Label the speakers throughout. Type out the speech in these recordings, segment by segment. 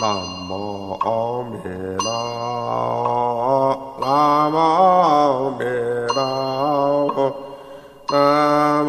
Speaker 1: 南无阿弥陀佛南无阿弥陀佛南无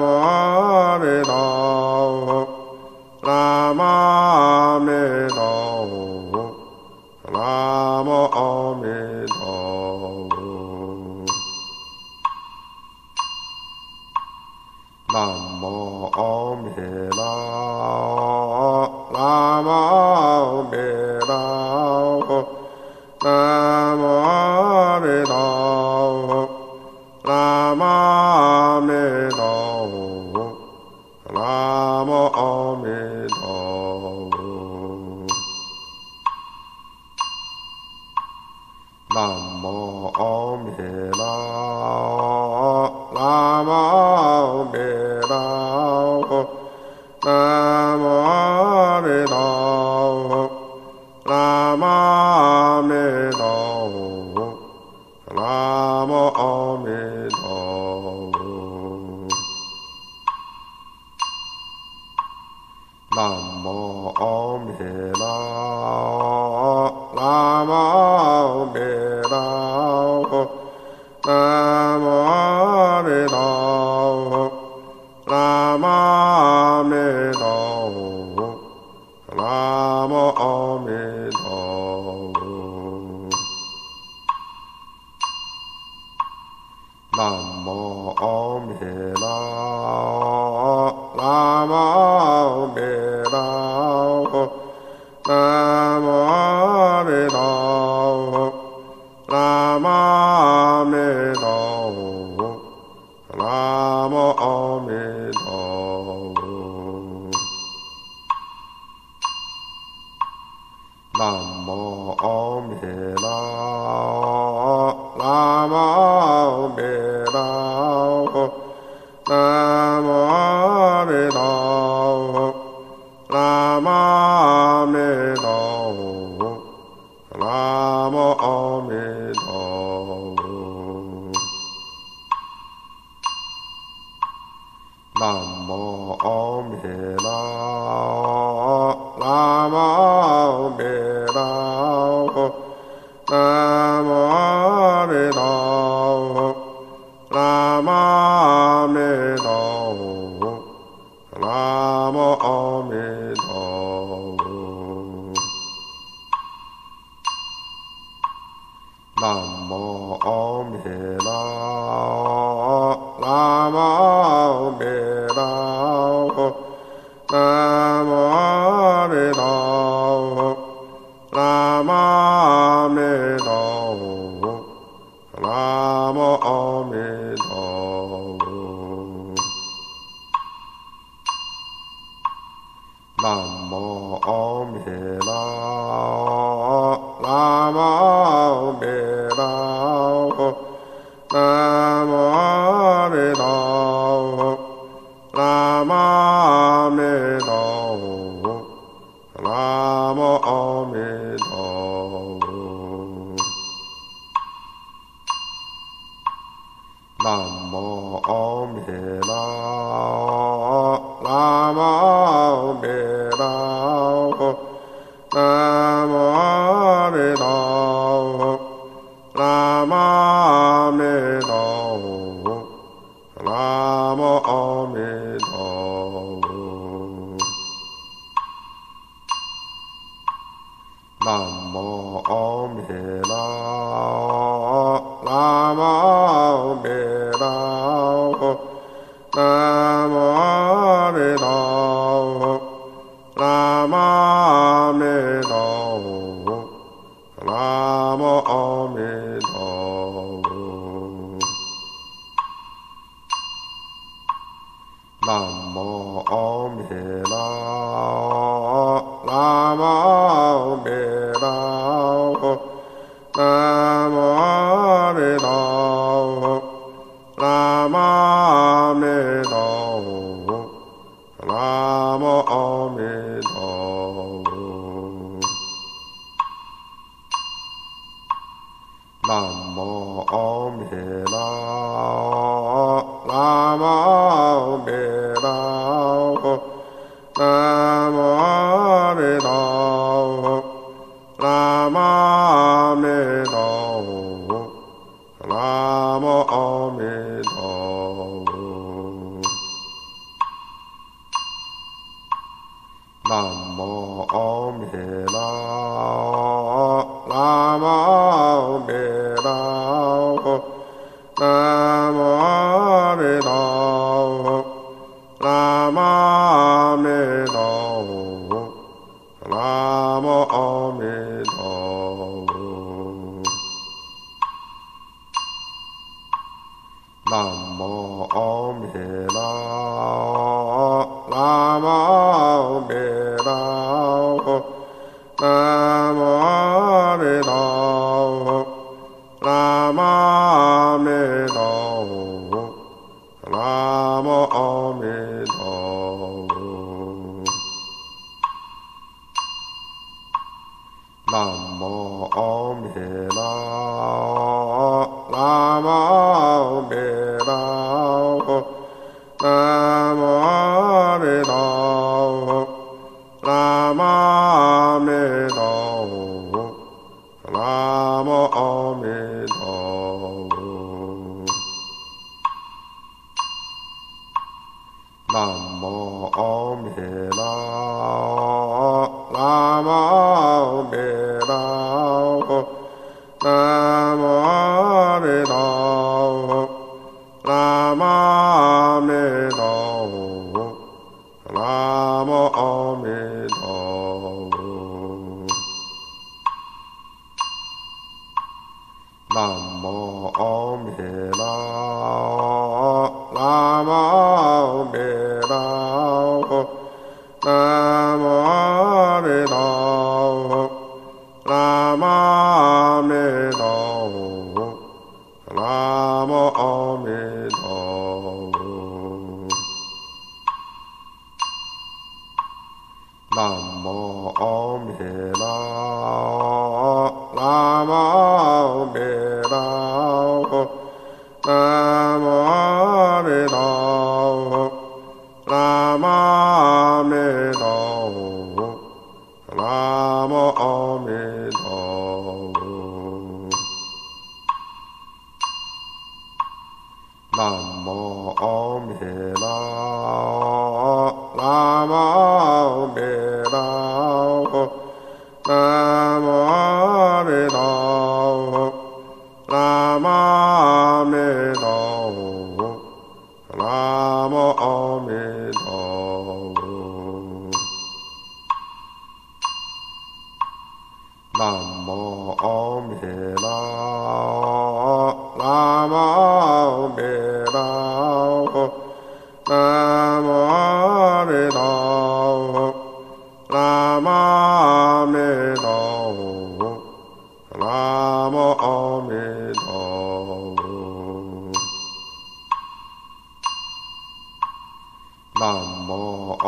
Speaker 1: Namo Amidah. Ama 南无阿弥陀佛，南无阿弥陀佛。Namo Namo Ame Namo Amidamo. 阿弥喇，喇嘛弥。 나마레다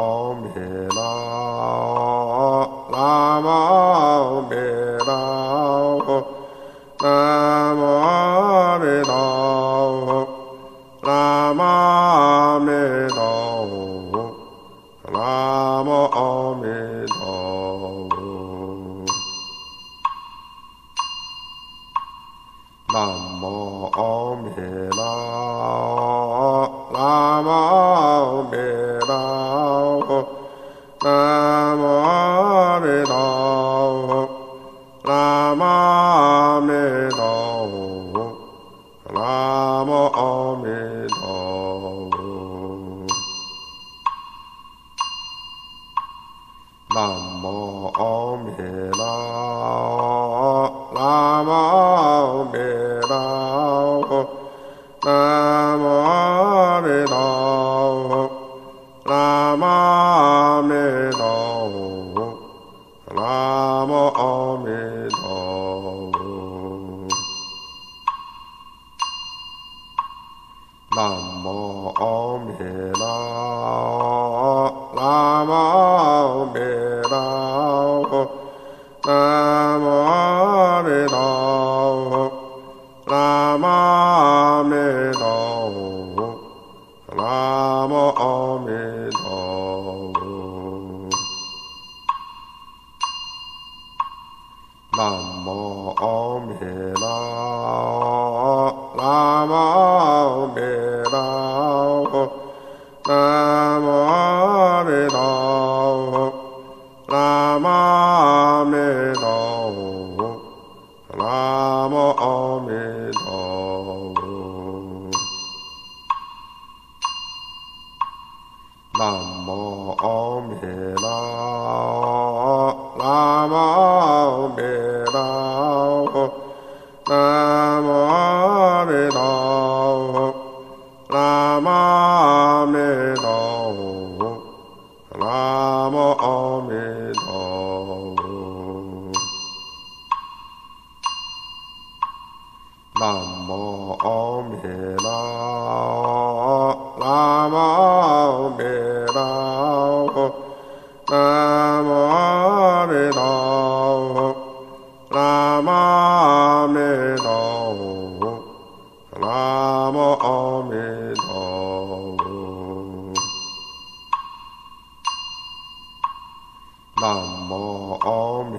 Speaker 1: ome la Amen. Namo Amen. Amen.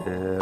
Speaker 1: de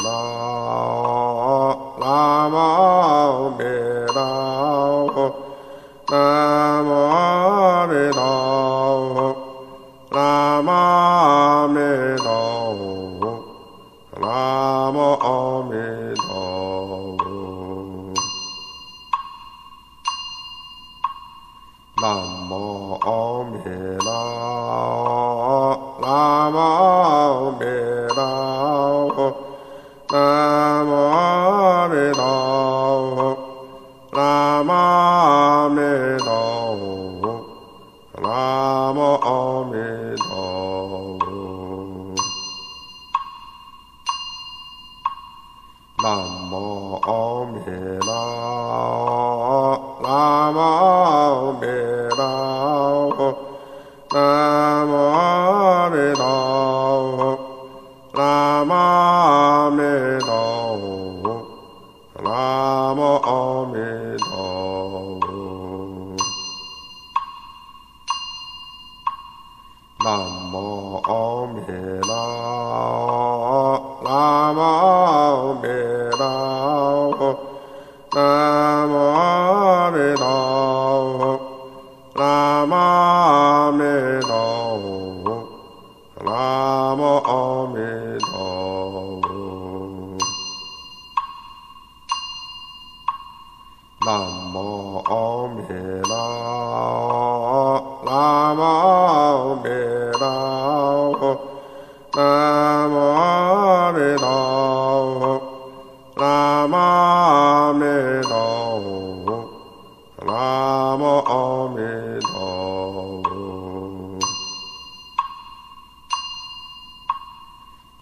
Speaker 1: Hare Rama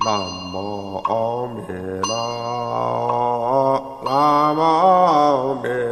Speaker 1: 南无阿弥陀佛，南无阿弥陀，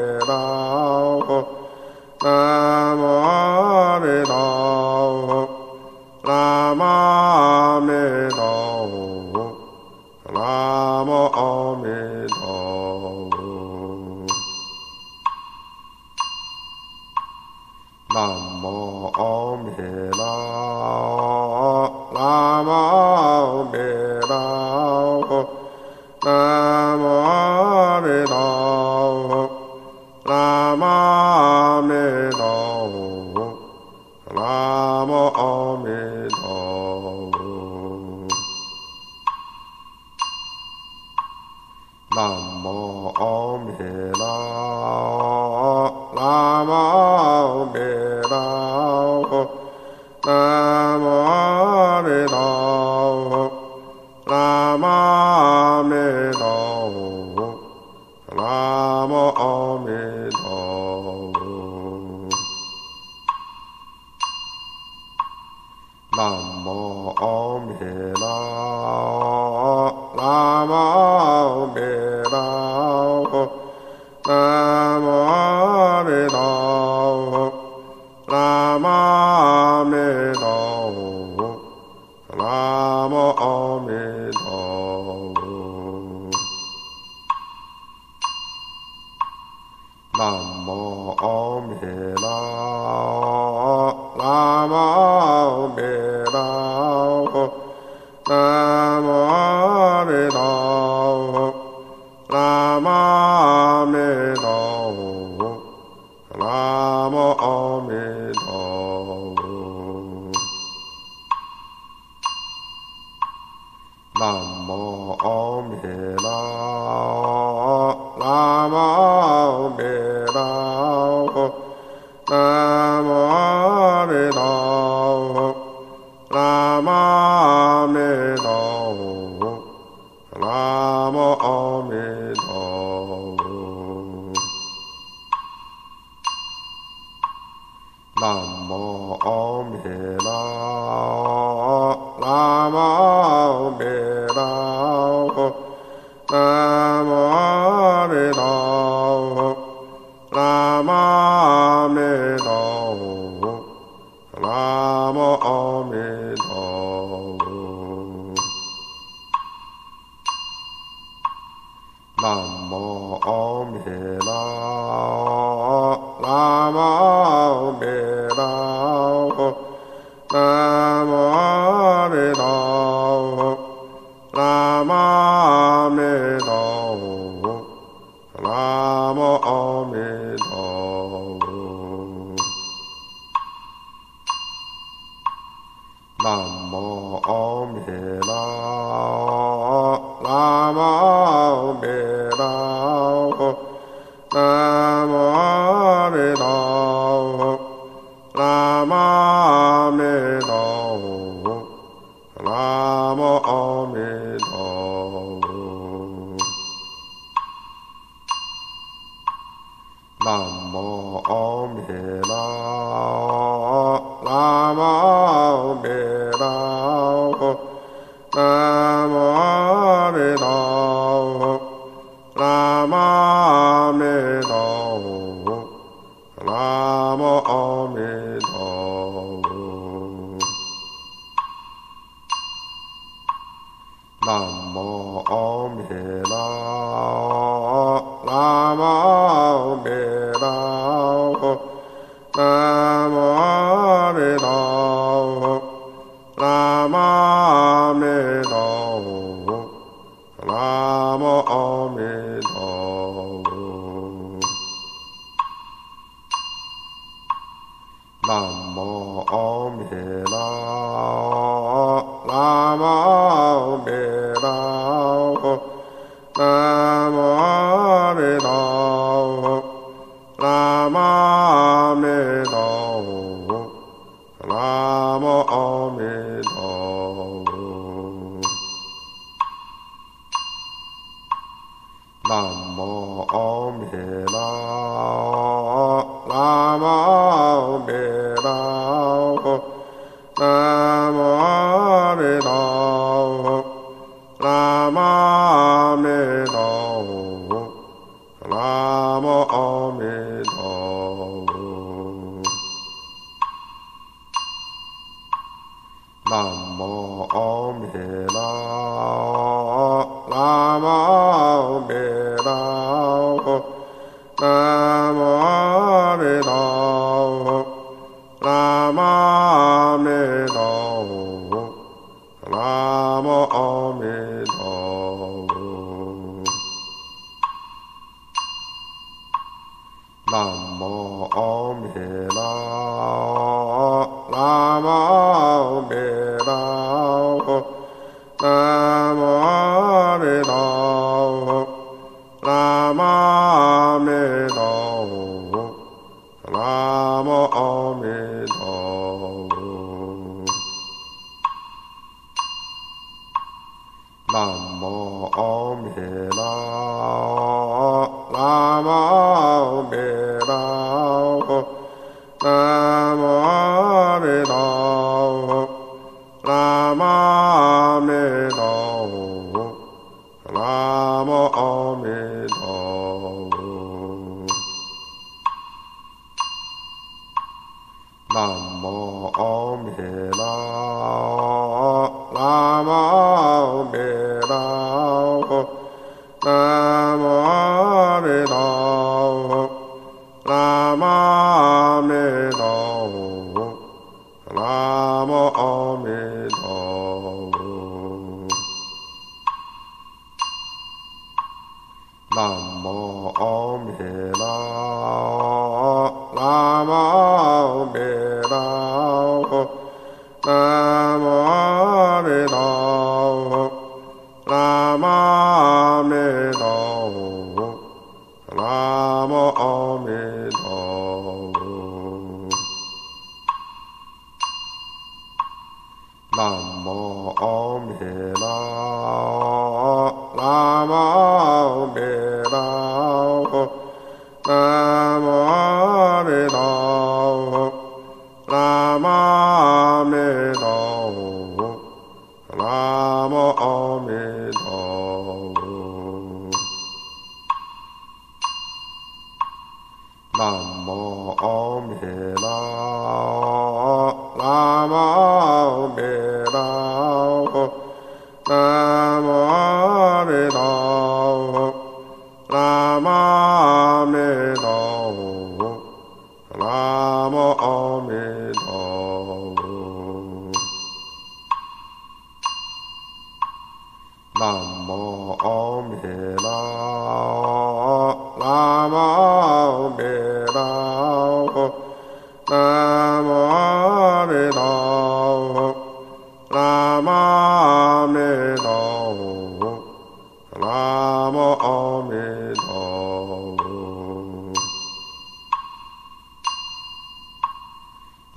Speaker 1: 南无阿弥陀佛。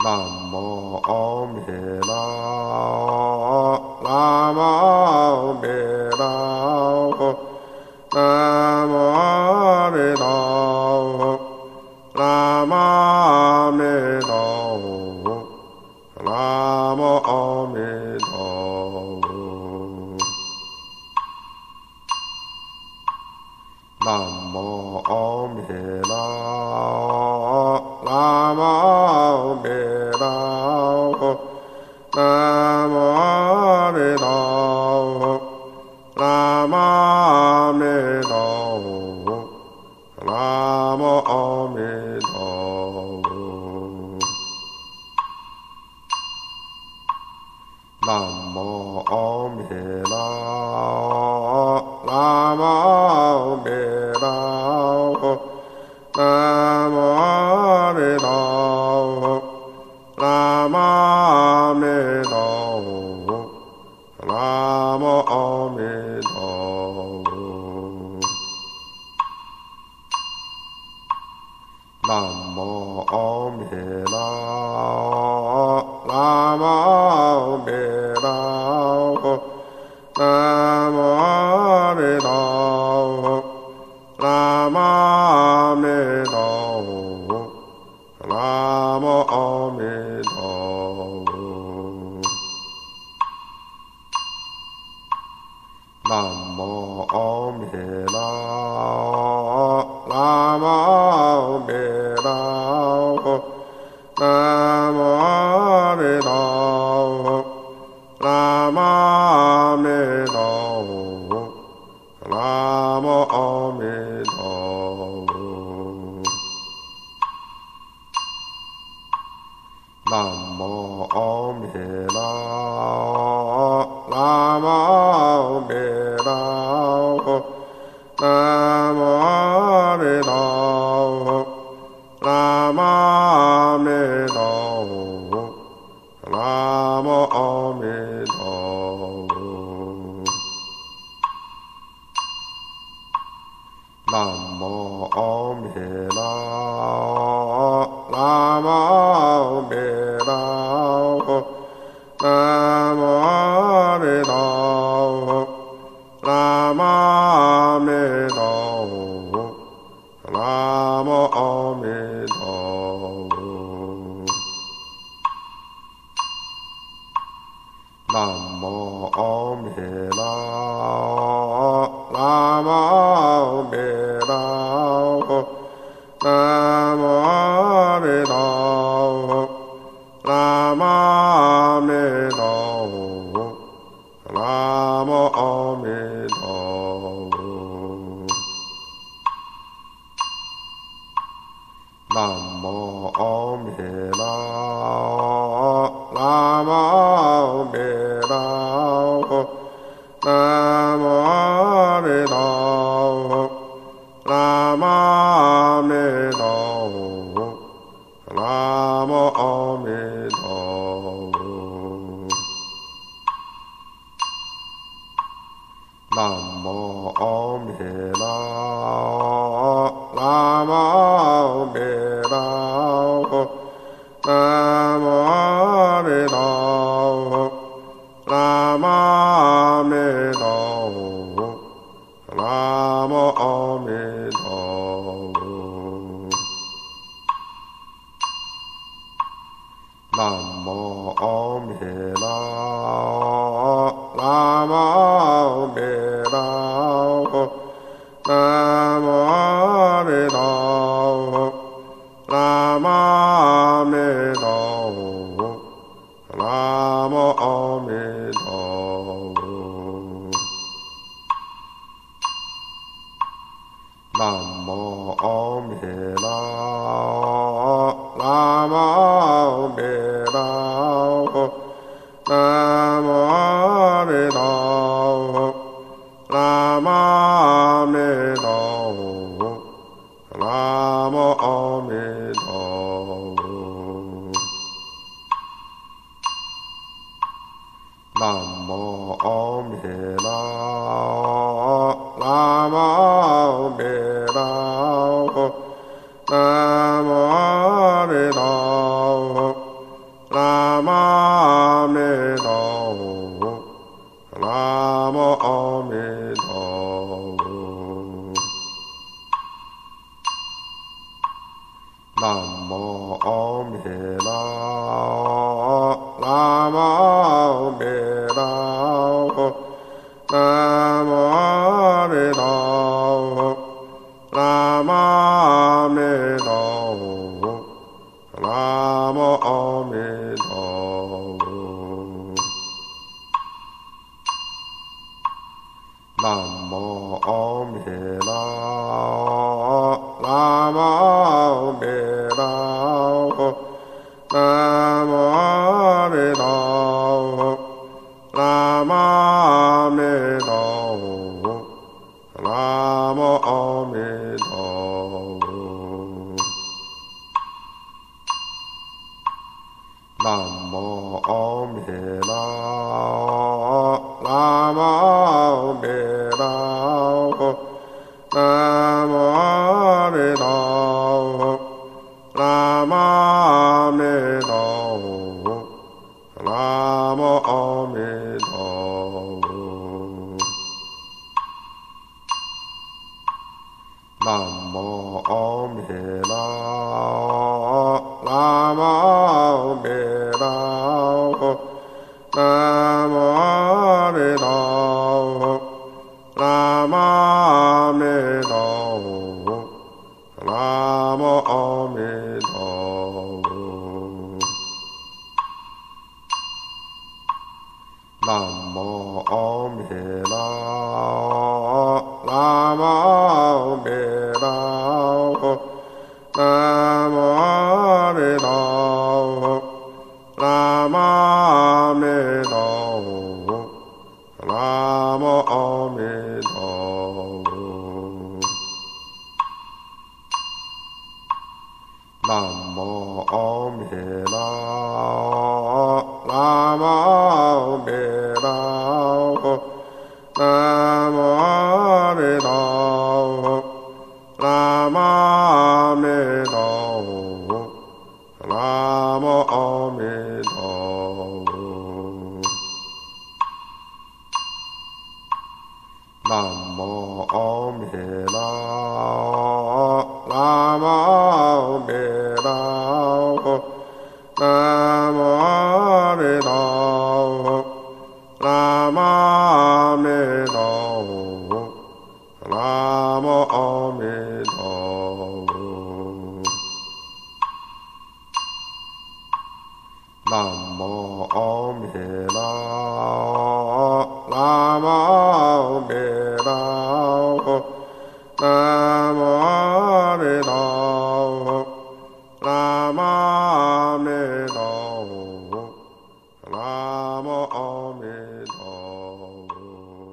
Speaker 1: 南无阿弥陀佛南无 Rama 南无阿弥陀佛。আমার وما 南无阿弥陀南无阿弥陀 Namo Birao Namo ما من